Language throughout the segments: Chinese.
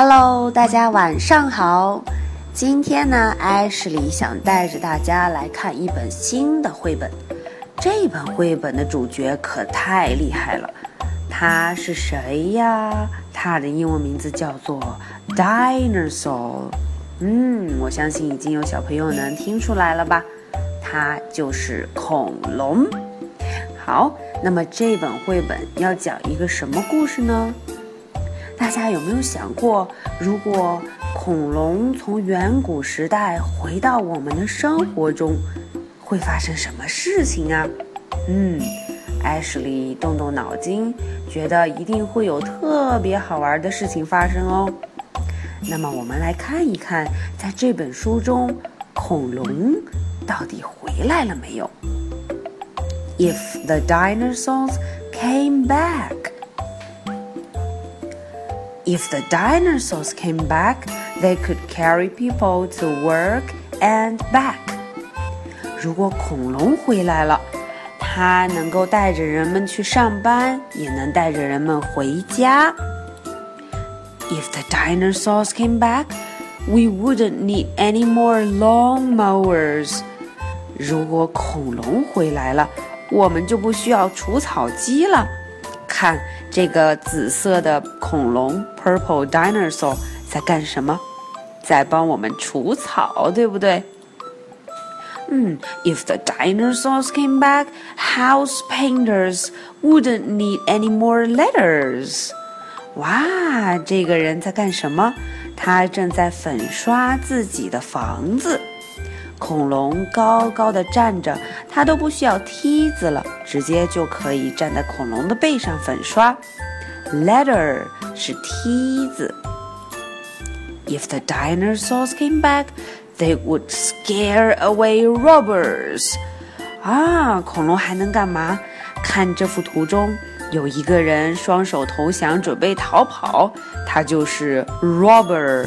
Hello，大家晚上好。今天呢，艾什里想带着大家来看一本新的绘本。这本绘本的主角可太厉害了，他是谁呀？他的英文名字叫做 Dinosaur。嗯，我相信已经有小朋友能听出来了吧？它就是恐龙。好，那么这本绘本要讲一个什么故事呢？大家有没有想过，如果恐龙从远古时代回到我们的生活中，会发生什么事情啊？嗯，艾什莉动动脑筋，觉得一定会有特别好玩的事情发生哦。那么我们来看一看，在这本书中，恐龙到底回来了没有？If the dinosaurs came back. If the dinosaurs came back, they could carry people to work and back. 如果恐龙回来了，它能够带着人们去上班，也能带着人们回家。If the dinosaurs came back, we wouldn't need any more long mowers. 如果恐龙回来了，我们就不需要除草机了。 看这个紫色的恐龙 （purple dinosaur） 在干什么？在帮我们除草，对不对？嗯，If the dinosaurs came back, house painters wouldn't need any more letters。哇，这个人在干什么？他正在粉刷自己的房子。 恐龙高高的站着，它都不需要梯子了，直接就可以站在恐龙的背上粉刷。Ladder 是梯子。If the dinosaurs came back, they would scare away robbers. 啊，恐龙还能干嘛？看这幅图中有一个人双手投降，准备逃跑，他就是 robber。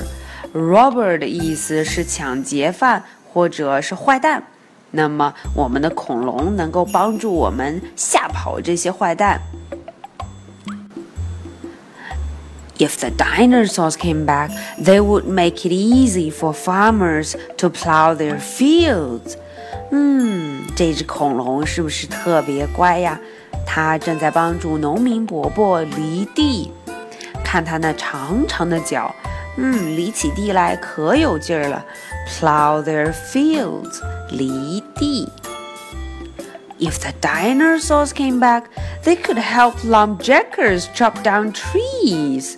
robber 的意思是抢劫犯。或者是坏蛋，那么我们的恐龙能够帮助我们吓跑这些坏蛋。If the dinosaurs came back, they would make it easy for farmers to plow their fields. 嗯，这只恐龙是不是特别乖呀？它正在帮助农民伯伯犁地。看它那长长的脚。嗯，犁起地来可有劲儿了。Plow their fields，犁地。If the dinosaurs came back, they could help lumberjackers chop down trees.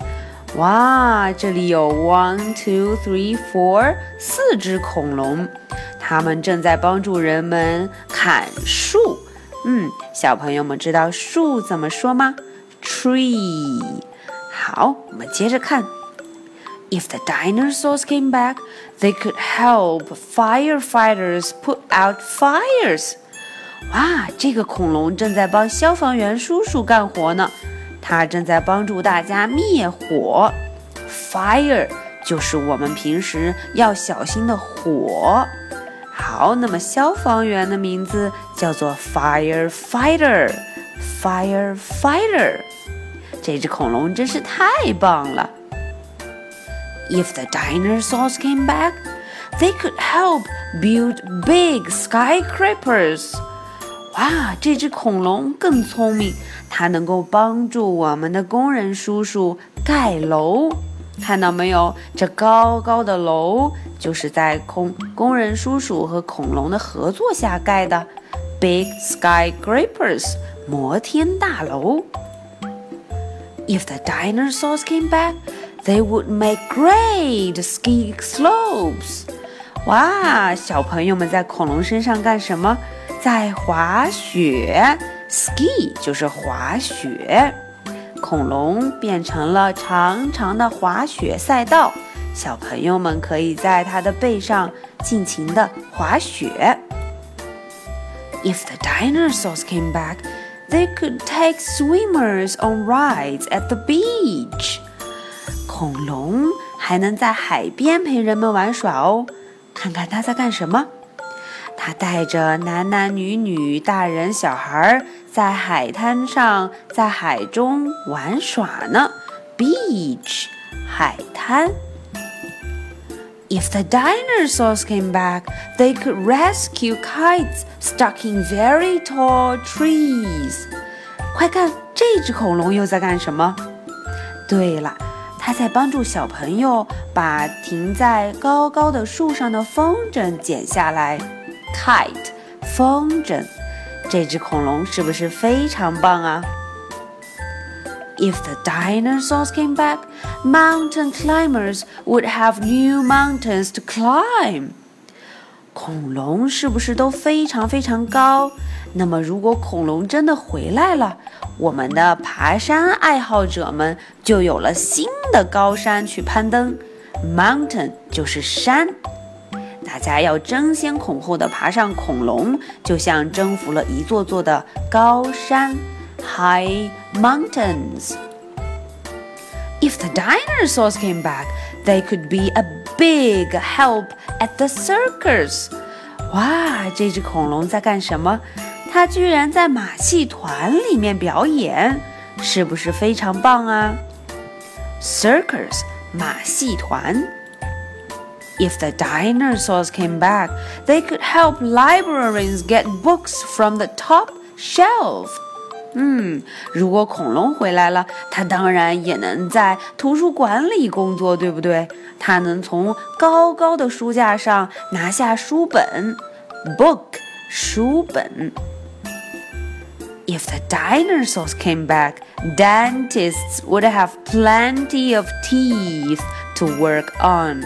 哇，这里有 one, two, three, four 四只恐龙，它们正在帮助人们砍树。嗯，小朋友们知道树怎么说吗？Tree。好，我们接着看。 If the dinosaurs came back, they could help firefighters put out fires. 哇，这个恐龙正在帮消防员叔叔干活呢，它正在帮助大家灭火。Fire 就是我们平时要小心的火。好，那么消防员的名字叫做 firefighter。firefighter，这只恐龙真是太棒了。If the dinosaurs came back, they could help build big skyscrapers. 哇，这只恐龙更聪明，它能够帮助我们的工人叔叔盖楼。看到没有？这高高的楼就是在空工人叔叔和恐龙的合作下盖的，big skyscrapers，摩天大楼。If the dinosaurs came back, They would make great ski slopes. 哇，小朋友们在恐龙身上干什么？在滑雪。Ski 就是滑雪，恐龙变成了长长的滑雪赛道，小朋友们可以在它的背上尽情的滑雪。If the dinosaurs came back, they could take swimmers on rides at the beach. 恐龙还能在海边陪人们玩耍哦，看看它在干什么？它带着男男女女、大人小孩在海滩上，在海中玩耍呢。Beach，海滩。If the dinosaurs came back, they could rescue kites stuck in very tall trees. 快看，这只恐龙又在干什么？对了，它在帮助小朋友把停在高高的树上的风筝剪下来。Kite，风筝。这只恐龙是不是非常棒啊？If the dinosaurs came back, mountain climbers would have new mountains to climb. 恐龙是不是都非常非常高？那么如果恐龙真的回来了，我们的爬山爱好者们就有了新的高山去攀登。Mountain 就是山，大家要争先恐后的爬上恐龙，就像征服了一座座的高山。high mountains. If the dinosaurs came back, they could be a big help at the circus. 哇，这只恐龙在干什么？它居然在马戏团里面表演，是不是非常棒啊？Circus，马戏团。If the dinosaurs came back, they could help librarians get books from the top shelf. 嗯，如果恐龙回来了，它当然也能在图书馆里工作，对不对？它能从高高的书架上拿下书本，book，书本。If the dinosaurs came back, dentists would have plenty of teeth to work on.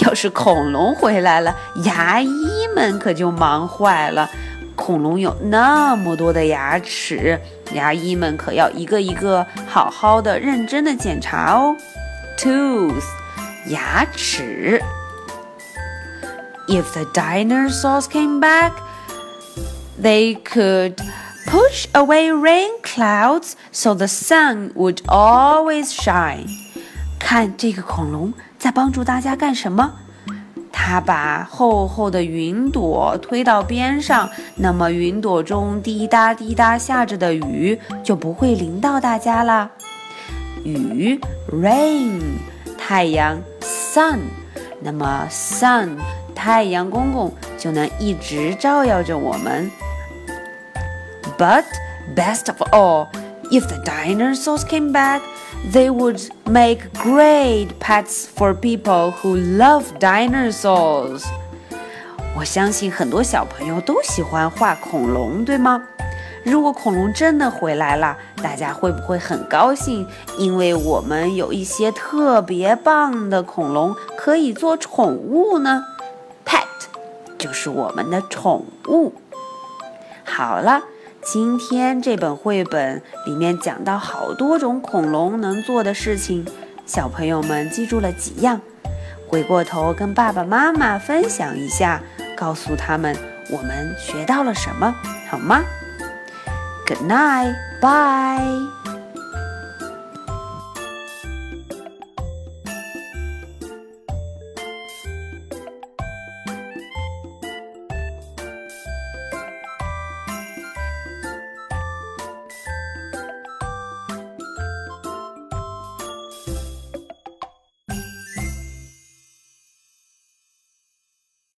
要是恐龙回来了，牙医们可就忙坏了。恐龙有那么多的牙齿，牙医们可要一个一个好好的、认真的检查哦。Tooth，牙齿。If the dinosaurs came back, they could push away rain clouds so the sun would always shine. 看这个恐龙在帮助大家干什么？ 它把厚厚的云朵推到边上，那么云朵中滴答滴答下着的雨就不会淋到大家啦。雨，rain，太阳，sun，那么 sun，太阳公公就能一直照耀着我们。But best of all, if the dinosaurs came back. They would make great pets for people who love dinosaurs. 我相信很多小朋友都喜欢画恐龙，对吗？如果恐龙真的回来了，大家会不会很高兴？因为我们有一些特别棒的恐龙可以做宠物呢。Pet 就是我们的宠物。好了。今天这本绘本里面讲到好多种恐龙能做的事情，小朋友们记住了几样？回过头跟爸爸妈妈分享一下，告诉他们我们学到了什么，好吗？Good night, bye.